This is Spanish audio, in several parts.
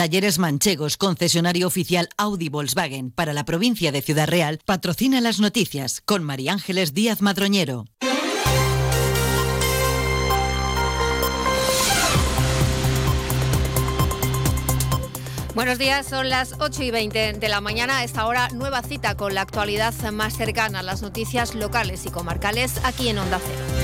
Talleres Manchegos, concesionario oficial Audi Volkswagen para la provincia de Ciudad Real, patrocina las noticias con María Ángeles Díaz Madroñero. Buenos días, son las 8 y 20 de la mañana. Esta hora, nueva cita con la actualidad más cercana a las noticias locales y comarcales aquí en Onda Cero.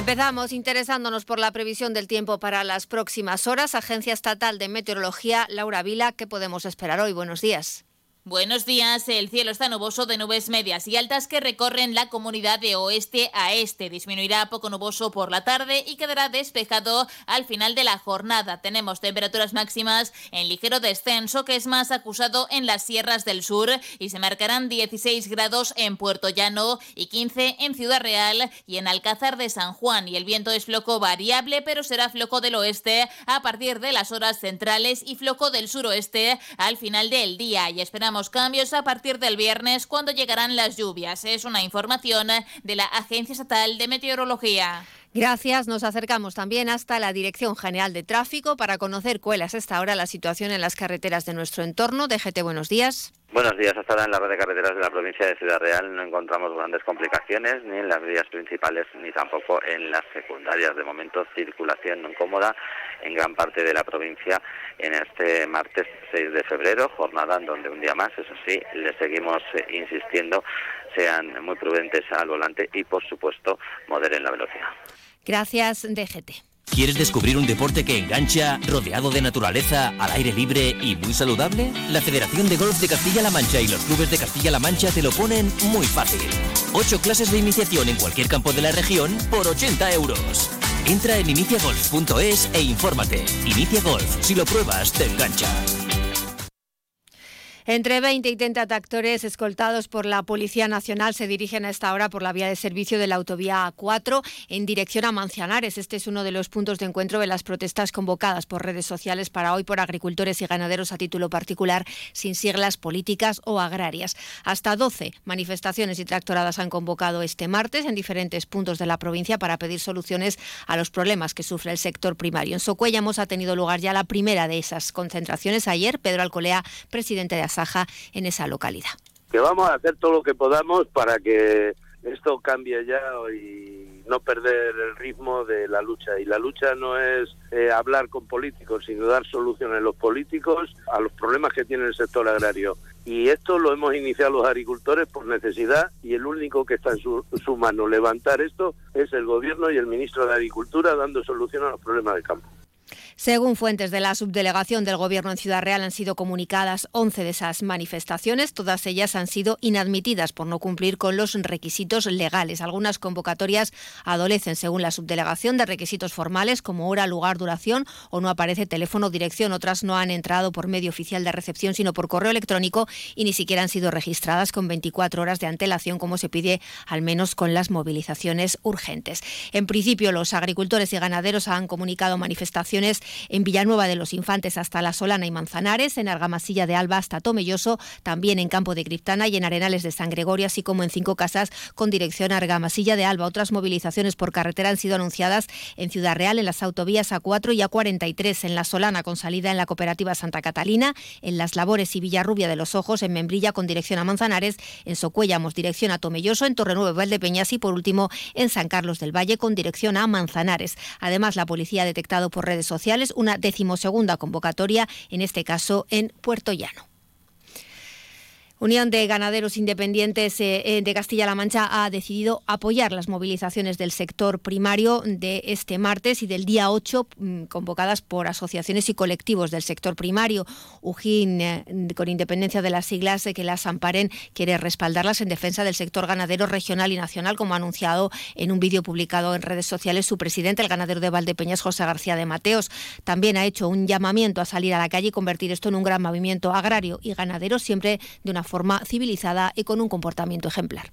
Empezamos interesándonos por la previsión del tiempo para las próximas horas. Agencia Estatal de Meteorología, Laura Vila, ¿qué podemos esperar hoy? Buenos días. Buenos días. El cielo está nuboso de nubes medias y altas que recorren la comunidad de oeste a este. Disminuirá poco nuboso por la tarde y quedará despejado al final de la jornada. Tenemos temperaturas máximas en ligero descenso que es más acusado en las sierras del sur y se marcarán 16 grados en Puerto Llano y 15 en Ciudad Real y en Alcázar de San Juan. Y el viento es floco variable, pero será floco del oeste a partir de las horas centrales y floco del suroeste al final del día. Y esperamos cambios a partir del viernes cuando llegarán las lluvias. Es una información de la Agencia Estatal de Meteorología. Gracias. Nos acercamos también hasta la Dirección General de Tráfico para conocer cuál es hasta ahora la situación en las carreteras de nuestro entorno. DGT, buenos días. Buenos días. Hasta ahora en la red de carreteras de la provincia de Ciudad Real no encontramos grandes complicaciones ni en las vías principales ni tampoco en las secundarias. De momento, circulación no cómoda en gran parte de la provincia en este martes 6 de febrero, jornada en donde un día más, eso sí, le seguimos eh, insistiendo, sean muy prudentes al volante y, por supuesto, moderen la velocidad. Gracias, DGT. ¿Quieres descubrir un deporte que engancha, rodeado de naturaleza, al aire libre y muy saludable? La Federación de Golf de Castilla-La Mancha y los clubes de Castilla-La Mancha te lo ponen muy fácil. Ocho clases de iniciación en cualquier campo de la región por 80 euros. Entra en iniciagolf.es e infórmate. Inicia Golf, si lo pruebas, te engancha. Entre 20 y 30 tractores escoltados por la Policía Nacional se dirigen a esta hora por la vía de servicio de la autovía A4 en dirección a Manzanares. Este es uno de los puntos de encuentro de las protestas convocadas por redes sociales para hoy por agricultores y ganaderos a título particular sin siglas políticas o agrarias. Hasta 12 manifestaciones y tractoradas han convocado este martes en diferentes puntos de la provincia para pedir soluciones a los problemas que sufre el sector primario. En Socuellamos ha tenido lugar ya la primera de esas concentraciones ayer. Pedro Alcolea, presidente de Saja en esa localidad. Que vamos a hacer todo lo que podamos para que esto cambie ya y no perder el ritmo de la lucha. Y la lucha no es eh, hablar con políticos, sino dar soluciones a los políticos a los problemas que tiene el sector agrario. Y esto lo hemos iniciado los agricultores por necesidad y el único que está en su, su mano levantar esto es el gobierno y el ministro de Agricultura dando solución a los problemas del campo. Según fuentes de la subdelegación del Gobierno en Ciudad Real, han sido comunicadas 11 de esas manifestaciones. Todas ellas han sido inadmitidas por no cumplir con los requisitos legales. Algunas convocatorias adolecen, según la subdelegación, de requisitos formales como hora, lugar, duración o no aparece teléfono o dirección. Otras no han entrado por medio oficial de recepción, sino por correo electrónico y ni siquiera han sido registradas con 24 horas de antelación, como se pide al menos con las movilizaciones urgentes. En principio, los agricultores y ganaderos han comunicado manifestaciones en Villanueva de los Infantes hasta La Solana y Manzanares, en Argamasilla de Alba hasta Tomelloso, también en Campo de Criptana y en Arenales de San Gregorio, así como en Cinco Casas con dirección a Argamasilla de Alba. Otras movilizaciones por carretera han sido anunciadas en Ciudad Real, en las autovías A4 y A43, en La Solana con salida en la cooperativa Santa Catalina, en Las Labores y Villarrubia de los Ojos, en Membrilla con dirección a Manzanares, en Socuellamos dirección a Tomelloso, en Torrenuevo Valdepeñas y por último en San Carlos del Valle con dirección a Manzanares. Además, la policía ha detectado por redes sociales una decimosegunda convocatoria, en este caso en Puerto Llano. Unión de Ganaderos Independientes eh, eh, de Castilla-La Mancha ha decidido apoyar las movilizaciones del sector primario de este martes y del día 8, mm, convocadas por asociaciones y colectivos del sector primario. UGIN, eh, con independencia de las siglas que las amparen, quiere respaldarlas en defensa del sector ganadero regional y nacional, como ha anunciado en un vídeo publicado en redes sociales su presidente, el ganadero de Valdepeñas, José García de Mateos. También ha hecho un llamamiento a salir a la calle y convertir esto en un gran movimiento agrario y ganadero, siempre de una forma civilizada y con un comportamiento ejemplar.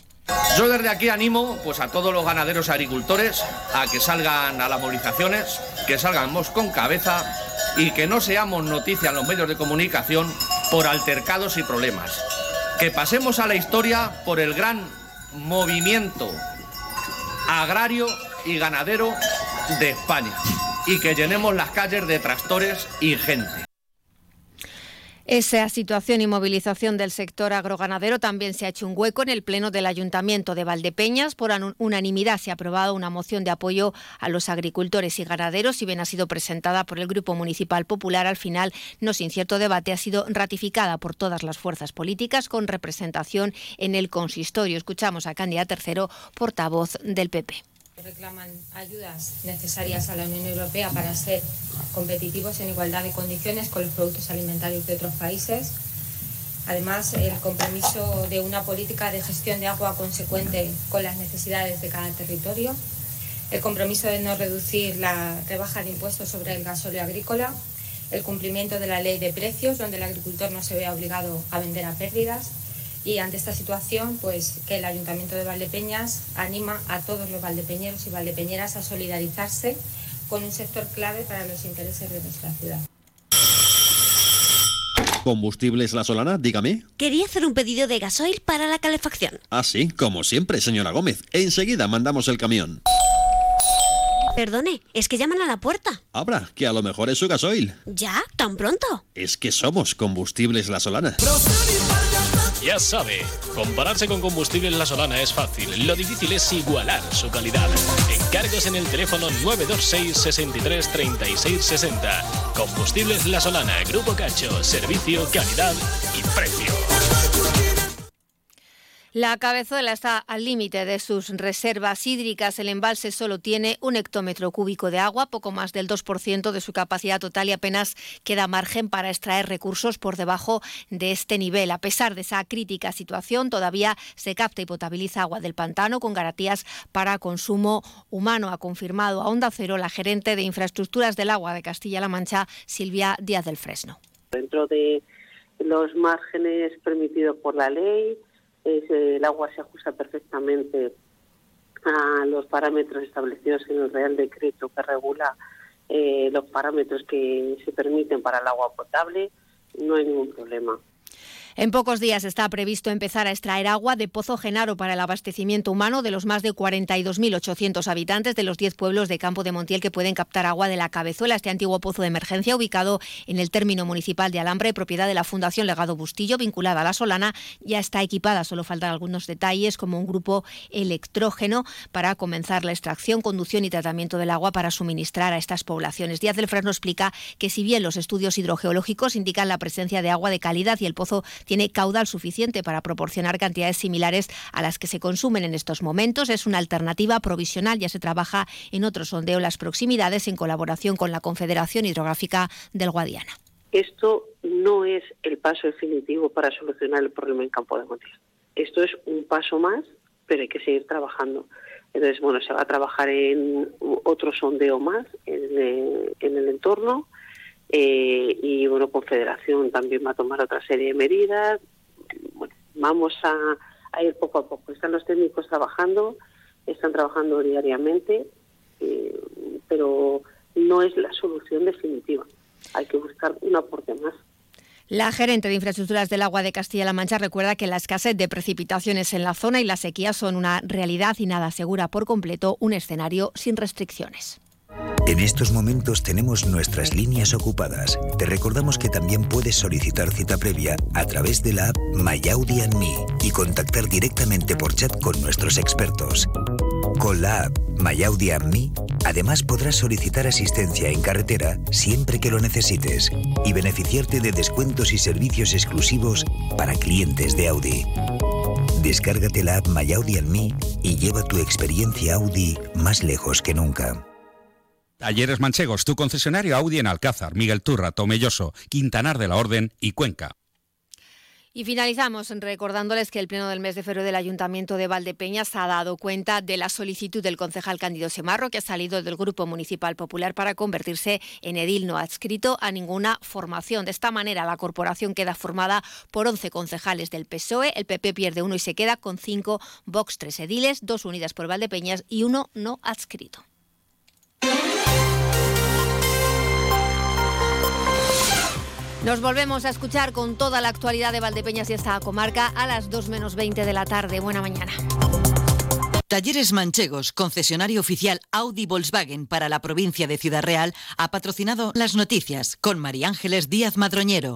Yo desde aquí animo pues, a todos los ganaderos agricultores a que salgan a las movilizaciones, que salgamos con cabeza y que no seamos noticia en los medios de comunicación por altercados y problemas. Que pasemos a la historia por el gran movimiento agrario y ganadero de España. y que llenemos las calles de tractores y gente. Esa situación y movilización del sector agroganadero también se ha hecho un hueco en el Pleno del Ayuntamiento de Valdepeñas. Por unanimidad se ha aprobado una moción de apoyo a los agricultores y ganaderos. Si bien ha sido presentada por el Grupo Municipal Popular, al final, no sin cierto debate, ha sido ratificada por todas las fuerzas políticas con representación en el consistorio. Escuchamos a Candida Tercero, portavoz del PP reclaman ayudas necesarias a la Unión Europea para ser competitivos en igualdad de condiciones con los productos alimentarios de otros países. Además, el compromiso de una política de gestión de agua consecuente con las necesidades de cada territorio. El compromiso de no reducir la rebaja de impuestos sobre el gasóleo agrícola. El cumplimiento de la ley de precios, donde el agricultor no se vea obligado a vender a pérdidas y ante esta situación, pues que el Ayuntamiento de Valdepeñas anima a todos los valdepeñeros y valdepeñeras a solidarizarse con un sector clave para los intereses de nuestra ciudad. ¿Combustibles La Solana? Dígame. Quería hacer un pedido de gasoil para la calefacción. Ah, sí, como siempre, señora Gómez. Enseguida mandamos el camión. Perdone, es que llaman a la puerta. Abra, que a lo mejor es su gasoil. ¿Ya? ¿Tan pronto? Es que somos Combustibles La Solana. Ya sabe, compararse con Combustibles La Solana es fácil. Lo difícil es igualar su calidad. Encargos en el teléfono 926 63 36 60. Combustibles La Solana, Grupo Cacho, servicio, calidad y precio. La cabezuela está al límite de sus reservas hídricas. El embalse solo tiene un hectómetro cúbico de agua, poco más del 2% de su capacidad total y apenas queda margen para extraer recursos por debajo de este nivel. A pesar de esa crítica situación, todavía se capta y potabiliza agua del pantano con garantías para consumo humano, ha confirmado a Onda Cero la gerente de infraestructuras del agua de Castilla-La Mancha, Silvia Díaz del Fresno. Dentro de los márgenes permitidos por la ley, el agua se ajusta perfectamente a los parámetros establecidos en el Real Decreto que regula eh, los parámetros que se permiten para el agua potable, no hay ningún problema. En pocos días está previsto empezar a extraer agua de Pozo Genaro para el abastecimiento humano de los más de 42.800 habitantes de los 10 pueblos de Campo de Montiel que pueden captar agua de la cabezuela. Este antiguo pozo de emergencia, ubicado en el término municipal de Alambre, propiedad de la Fundación Legado Bustillo, vinculada a la Solana, ya está equipada. Solo faltan algunos detalles, como un grupo electrógeno para comenzar la extracción, conducción y tratamiento del agua para suministrar a estas poblaciones. Díaz del Fresno explica que si bien los estudios hidrogeológicos indican la presencia de agua de calidad y el pozo tiene caudal suficiente para proporcionar cantidades similares a las que se consumen en estos momentos. Es una alternativa provisional. Ya se trabaja en otro sondeo en las proximidades en colaboración con la Confederación Hidrográfica del Guadiana. Esto no es el paso definitivo para solucionar el problema en Campo de Montiel. Esto es un paso más, pero hay que seguir trabajando. Entonces, bueno, se va a trabajar en otro sondeo más en el entorno eh, y bueno, Confederación también va a tomar otra serie de medidas. Bueno, vamos a, ir poco a poco. Están los técnicos trabajando, están trabajando diariamente, eh, pero no es la solución definitiva. Hay que buscar un aporte más. La gerente de infraestructuras del agua de Castilla-La Mancha recuerda que la escasez de precipitaciones en la zona y la sequía son una realidad y nada asegura por completo un escenario sin restricciones. En estos momentos tenemos nuestras líneas ocupadas. Te recordamos que también puedes solicitar cita previa a través de la app MyAudi y contactar directamente por chat con nuestros expertos. Con la app MyAudi además podrás solicitar asistencia en carretera siempre que lo necesites y beneficiarte de descuentos y servicios exclusivos para clientes de Audi. Descárgate la app MyAudi y lleva tu experiencia Audi más lejos que nunca. Talleres Manchegos, tu concesionario Audi en Alcázar, Miguel Turra, Tomelloso, Quintanar de la Orden y Cuenca. Y finalizamos recordándoles que el Pleno del mes de febrero del Ayuntamiento de Valdepeñas ha dado cuenta de la solicitud del concejal Cándido Semarro, que ha salido del Grupo Municipal Popular para convertirse en edil no adscrito a ninguna formación. De esta manera, la corporación queda formada por 11 concejales del PSOE, el PP pierde uno y se queda con 5 Vox, 3 ediles, dos unidas por Valdepeñas y uno no adscrito. Nos volvemos a escuchar con toda la actualidad de Valdepeñas y esta comarca a las 2 menos 20 de la tarde. Buena mañana. Talleres Manchegos, concesionario oficial Audi Volkswagen para la provincia de Ciudad Real, ha patrocinado las noticias con María Ángeles Díaz Madroñero.